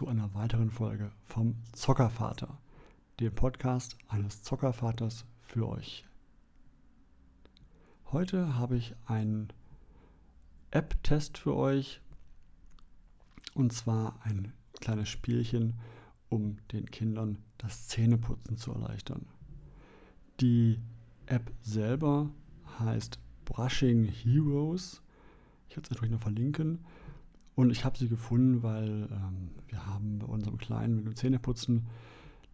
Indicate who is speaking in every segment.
Speaker 1: zu einer weiteren Folge vom Zockervater, dem Podcast eines Zockervaters für euch. Heute habe ich einen App-Test für euch und zwar ein kleines Spielchen, um den Kindern das Zähneputzen zu erleichtern. Die App selber heißt Brushing Heroes. Ich werde es natürlich noch verlinken. Und ich habe sie gefunden, weil ähm, wir haben bei unserem Kleinen mit dem Zähneputzen,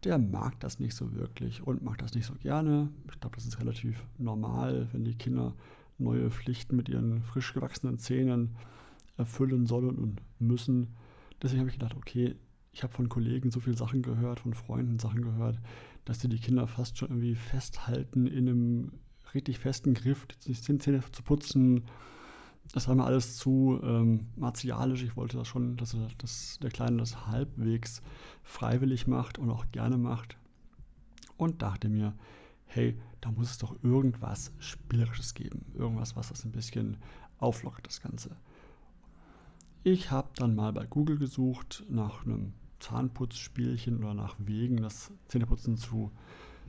Speaker 1: der mag das nicht so wirklich und mag das nicht so gerne. Ich glaube, das ist relativ normal, wenn die Kinder neue Pflichten mit ihren frisch gewachsenen Zähnen erfüllen sollen und müssen. Deswegen habe ich gedacht, okay, ich habe von Kollegen so viele Sachen gehört, von Freunden Sachen gehört, dass sie die Kinder fast schon irgendwie festhalten in einem richtig festen Griff, die Zähne zu putzen. Das war mir alles zu ähm, martialisch. Ich wollte das schon, dass, dass der Kleine das halbwegs freiwillig macht und auch gerne macht. Und dachte mir, hey, da muss es doch irgendwas Spielerisches geben. Irgendwas, was das ein bisschen auflockert, das Ganze. Ich habe dann mal bei Google gesucht nach einem Zahnputzspielchen oder nach Wegen, das Zähneputzen zu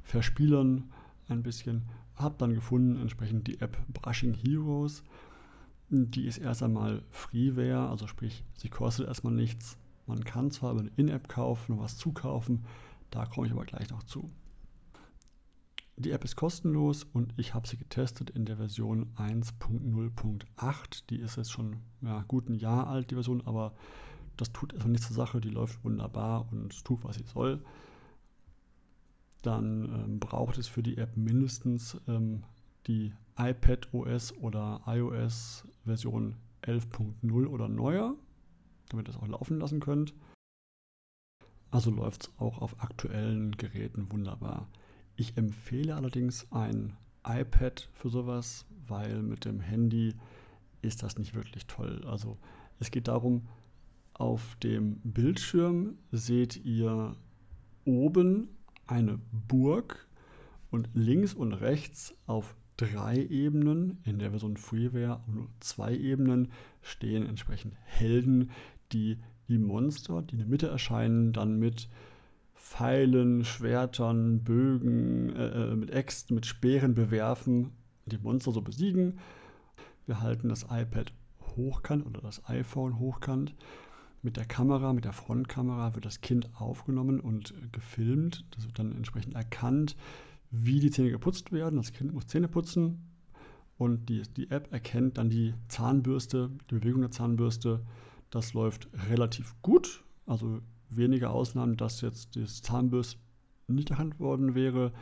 Speaker 1: verspielern ein bisschen. Habe dann gefunden entsprechend die App Brushing Heroes. Die ist erst einmal Freeware, also sprich, sie kostet erstmal nichts. Man kann zwar über eine In-App kaufen und was zukaufen, da komme ich aber gleich noch zu. Die App ist kostenlos und ich habe sie getestet in der Version 1.0.8. Die ist jetzt schon ja, gut ein Jahr alt, die Version, aber das tut erstmal nichts zur Sache. Die läuft wunderbar und tut, was sie soll dann ähm, braucht es für die App mindestens ähm, die iPad OS oder iOS Version 11.0 oder neuer, damit ihr es auch laufen lassen könnt. Also läuft es auch auf aktuellen Geräten wunderbar. Ich empfehle allerdings ein iPad für sowas, weil mit dem Handy ist das nicht wirklich toll. Also es geht darum, auf dem Bildschirm seht ihr oben eine Burg und links und rechts auf drei Ebenen, in der Version Freeware nur zwei Ebenen, stehen entsprechend Helden, die die Monster, die in der Mitte erscheinen, dann mit Pfeilen, Schwertern, Bögen, äh, äh mit Äxten, mit Speeren bewerfen, die Monster so besiegen. Wir halten das iPad hochkant oder das iPhone hochkant mit der Kamera, mit der Frontkamera wird das Kind aufgenommen und gefilmt. Das wird dann entsprechend erkannt, wie die Zähne geputzt werden. Das Kind muss Zähne putzen und die, die App erkennt dann die Zahnbürste, die Bewegung der Zahnbürste. Das läuft relativ gut. Also wenige Ausnahmen, dass jetzt das Zahnbürste nicht erkannt worden wäre.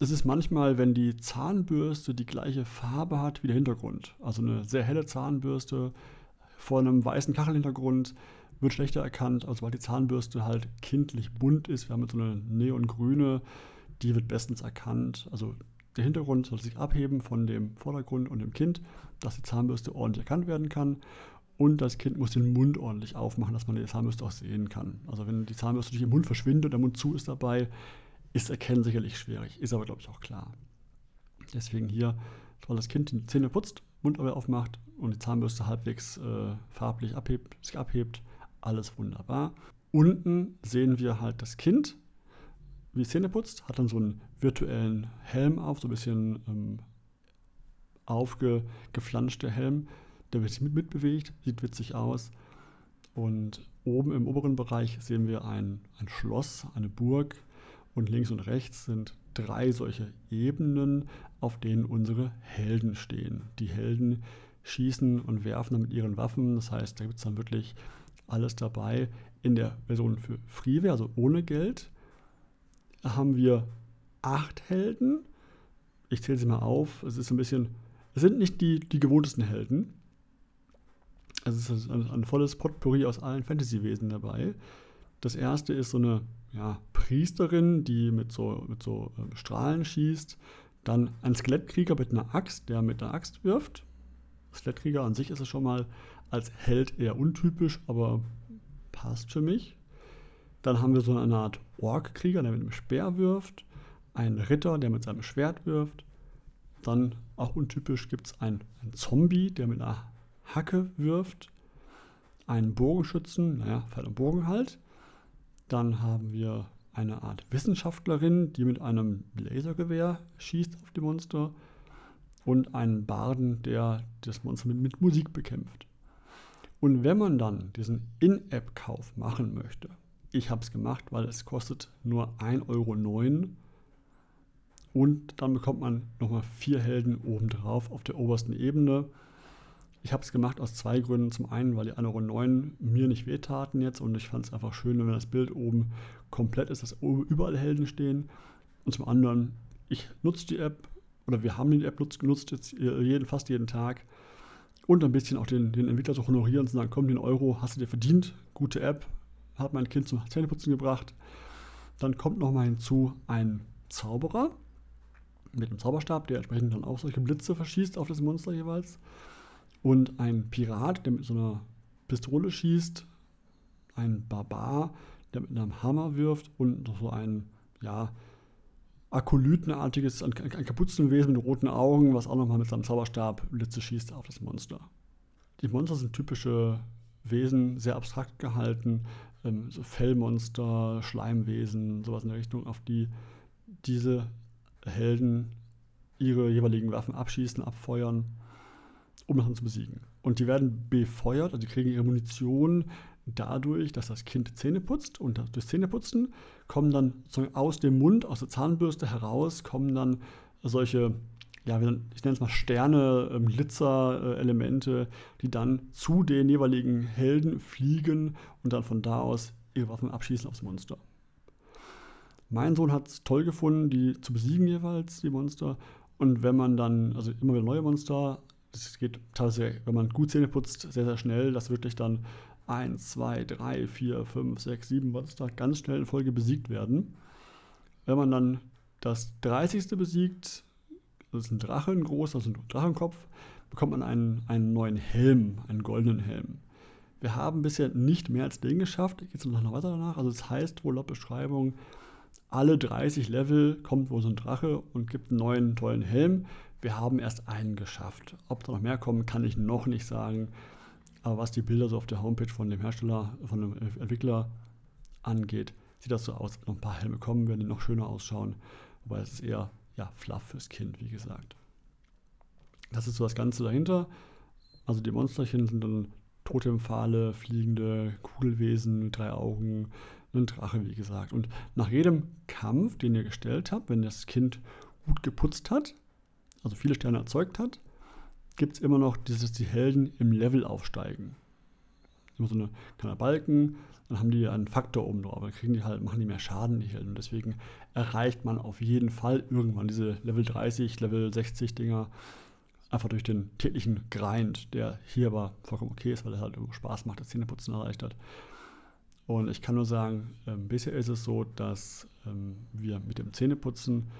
Speaker 1: Es ist manchmal, wenn die Zahnbürste die gleiche Farbe hat wie der Hintergrund. Also eine sehr helle Zahnbürste vor einem weißen Kachelhintergrund wird schlechter erkannt, also weil die Zahnbürste halt kindlich bunt ist. Wir haben jetzt so eine neongrüne, die wird bestens erkannt. Also der Hintergrund soll sich abheben von dem Vordergrund und dem Kind, dass die Zahnbürste ordentlich erkannt werden kann. Und das Kind muss den Mund ordentlich aufmachen, dass man die Zahnbürste auch sehen kann. Also wenn die Zahnbürste durch den Mund verschwindet und der Mund zu ist dabei, ist Erkennen sicherlich schwierig. Ist aber, glaube ich, auch klar. Deswegen hier, weil das Kind die Zähne putzt, Mund aber aufmacht und die Zahnbürste halbwegs äh, farblich abhebt, sich abhebt, alles wunderbar. Unten sehen wir halt das Kind, wie Zähne putzt, hat dann so einen virtuellen Helm auf, so ein bisschen ähm, aufgeflanschter Helm, der wird sich mit, mitbewegt, sieht witzig aus. Und oben im oberen Bereich sehen wir ein, ein Schloss, eine Burg und links und rechts sind drei solche Ebenen, auf denen unsere Helden stehen. Die Helden schießen und werfen dann mit ihren Waffen. Das heißt, da gibt es dann wirklich alles dabei. In der Version für Freeware, also ohne Geld, haben wir acht Helden. Ich zähle sie mal auf. Es ist ein bisschen, es sind nicht die, die gewohntesten Helden. Es ist ein, ein volles Potpourri aus allen Fantasy-Wesen dabei. Das erste ist so eine ja, Priesterin, die mit so, mit so äh, Strahlen schießt. Dann ein Skelettkrieger mit einer Axt, der mit einer Axt wirft. Skelettkrieger an sich ist es schon mal als Held eher untypisch, aber passt für mich. Dann haben wir so eine Art Ork-Krieger, der mit einem Speer wirft. Einen Ritter, der mit seinem Schwert wirft. Dann, auch untypisch, gibt es einen, einen Zombie, der mit einer Hacke wirft. einen Bogenschützen, naja, Pfeil und Bogen halt. Dann haben wir eine Art Wissenschaftlerin, die mit einem Lasergewehr schießt auf die Monster. Und einen Barden, der das Monster mit, mit Musik bekämpft. Und wenn man dann diesen In-App-Kauf machen möchte, ich habe es gemacht, weil es kostet nur 1,09 Euro. Und dann bekommt man nochmal vier Helden obendrauf auf der obersten Ebene. Ich habe es gemacht aus zwei Gründen. Zum einen, weil die 1,09 Euro mir nicht wehtaten jetzt und ich fand es einfach schön, wenn das Bild oben komplett ist, dass oben überall Helden stehen. Und zum anderen, ich nutze die App oder wir haben die App genutzt jetzt jeden, fast jeden Tag und ein bisschen auch den, den Entwickler zu honorieren und zu sagen, komm, den Euro hast du dir verdient, gute App, hat mein Kind zum Zähneputzen gebracht. Dann kommt noch mal hinzu ein Zauberer mit einem Zauberstab, der entsprechend dann auch solche Blitze verschießt auf das Monster jeweils. Und ein Pirat, der mit so einer Pistole schießt. Ein Barbar, der mit einem Hammer wirft. Und so ein, ja, Akolytenartiges, ein, ein Kapuzenwesen mit roten Augen, was auch nochmal mit seinem Zauberstab Blitze schießt auf das Monster. Die Monster sind typische Wesen, sehr abstrakt gehalten, ähm, so Fellmonster, Schleimwesen, sowas in der Richtung, auf die diese Helden ihre jeweiligen Waffen abschießen, abfeuern, um dann zu besiegen. Und die werden befeuert, also die kriegen ihre Munition dadurch, dass das Kind Zähne putzt und durch Zähneputzen kommen dann aus dem Mund, aus der Zahnbürste heraus, kommen dann solche, ja, ich nenne es mal Sterne, ähm, Glitzer-Elemente, die dann zu den jeweiligen Helden fliegen und dann von da aus ihre Waffen abschießen aufs Monster. Mein Sohn hat es toll gefunden, die zu besiegen jeweils, die Monster. Und wenn man dann, also immer wieder neue Monster, das geht teilweise, wenn man gut Zähne putzt, sehr, sehr schnell, dass wirklich dann 1, 2, 3, 4, 5, 6, 7 Monster ganz schnell in Folge besiegt werden. Wenn man dann das 30. besiegt, das ist ein Drachen groß, also ein Drachenkopf, bekommt man einen, einen neuen Helm, einen goldenen Helm. Wir haben bisher nicht mehr als den geschafft. Geht es noch weiter danach? Also, das heißt wohl laut Beschreibung, alle 30 Level kommt wohl so ein Drache und gibt einen neuen tollen Helm. Wir haben erst einen geschafft. Ob da noch mehr kommen, kann ich noch nicht sagen. Aber was die Bilder so auf der Homepage von dem Hersteller, von dem Entwickler angeht, sieht das so aus. Noch ein paar Helme kommen, werden die noch schöner ausschauen. Wobei es ist eher ja, fluff fürs Kind, wie gesagt. Das ist so das Ganze dahinter. Also die Monsterchen sind dann Totempfahle, fliegende Kugelwesen mit drei Augen, ein Drache, wie gesagt. Und nach jedem Kampf, den ihr gestellt habt, wenn das Kind gut geputzt hat, also viele Sterne erzeugt hat, gibt es immer noch dieses, die Helden im Level aufsteigen. Immer so eine kleiner Balken, dann haben die einen Faktor oben drauf. Dann kriegen die halt, machen die mehr Schaden, die Helden. Und deswegen erreicht man auf jeden Fall irgendwann diese Level 30, Level 60 Dinger. Einfach durch den täglichen Grind, der hier aber vollkommen okay ist, weil er halt Spaß macht, das Zähneputzen erleichtert. Und ich kann nur sagen, ähm, bisher ist es so, dass ähm, wir mit dem Zähneputzen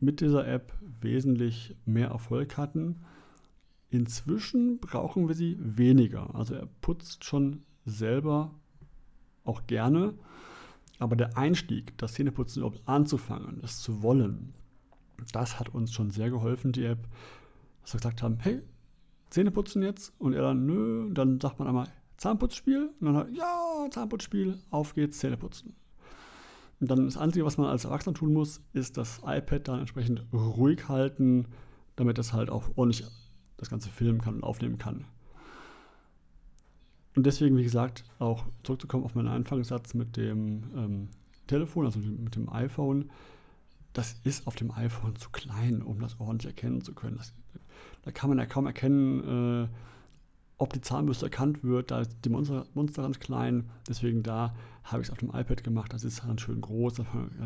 Speaker 1: mit dieser App wesentlich mehr Erfolg hatten. Inzwischen brauchen wir sie weniger. Also er putzt schon selber auch gerne. Aber der Einstieg, das Zähneputzen überhaupt anzufangen, es zu wollen, das hat uns schon sehr geholfen, die App. Dass wir gesagt haben, hey, Zähneputzen jetzt? Und er dann, nö. Und dann sagt man einmal, Zahnputzspiel. Und dann halt, ja, Zahnputzspiel, auf geht's, Zähneputzen. Und dann das Einzige, was man als Erwachsener tun muss, ist das iPad dann entsprechend ruhig halten, damit das halt auch ordentlich das Ganze filmen kann und aufnehmen kann. Und deswegen, wie gesagt, auch zurückzukommen auf meinen Anfangssatz mit dem ähm, Telefon, also mit dem iPhone. Das ist auf dem iPhone zu klein, um das ordentlich erkennen zu können. Das, da kann man ja kaum erkennen, äh, ob die Zahnbürste erkannt wird. Da ist die Monster, Monster ganz klein. Deswegen da habe ich es auf dem iPad gemacht. Das ist dann schön groß,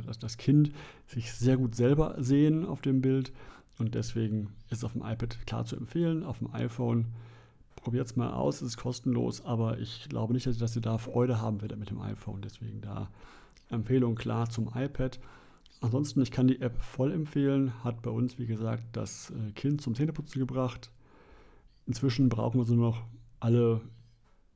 Speaker 1: dass das Kind sich sehr gut selber sehen auf dem Bild. Und deswegen ist es auf dem iPad klar zu empfehlen. Auf dem iPhone probiert es mal aus, es ist kostenlos, aber ich glaube nicht, dass ihr da Freude haben werdet mit dem iPhone. Deswegen da Empfehlung klar zum iPad. Ansonsten, ich kann die App voll empfehlen. Hat bei uns, wie gesagt, das äh, Kind zum Zähneputzen gebracht. Inzwischen brauchen wir so noch alle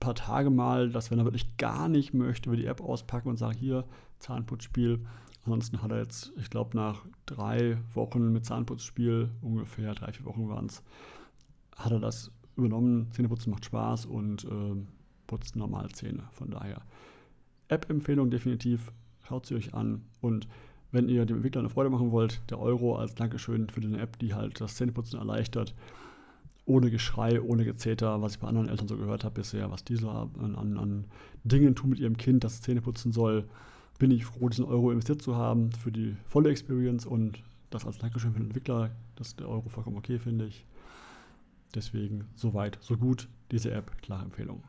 Speaker 1: paar Tage mal, dass wenn er wirklich gar nicht möchte, wir die App auspacken und sagen, hier, Zahnputzspiel, Ansonsten hat er jetzt, ich glaube, nach drei Wochen mit Zahnputzspiel, ungefähr drei, vier Wochen waren es, hat er das übernommen. Zähneputzen macht Spaß und äh, putzt normal Zähne. Von daher App-Empfehlung definitiv, schaut sie euch an und wenn ihr dem Entwickler eine Freude machen wollt, der Euro als Dankeschön für eine App, die halt das Zähneputzen erleichtert, ohne Geschrei, ohne Gezeter, was ich bei anderen Eltern so gehört habe bisher, was die so an, an, an Dingen tun mit ihrem Kind, das Zähne putzen soll, bin ich froh, diesen Euro investiert zu haben für die volle Experience und das als Dankeschön für den Entwickler. Das ist der Euro vollkommen okay, finde ich. Deswegen soweit, so gut diese App, klare Empfehlung.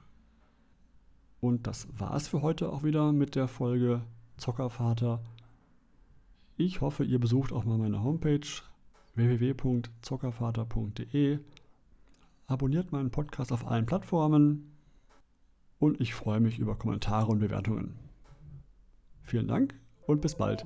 Speaker 1: Und das war es für heute auch wieder mit der Folge Zockervater. Ich hoffe, ihr besucht auch mal meine Homepage www.zockervater.de. Abonniert meinen Podcast auf allen Plattformen und ich freue mich über Kommentare und Bewertungen. Vielen Dank und bis bald.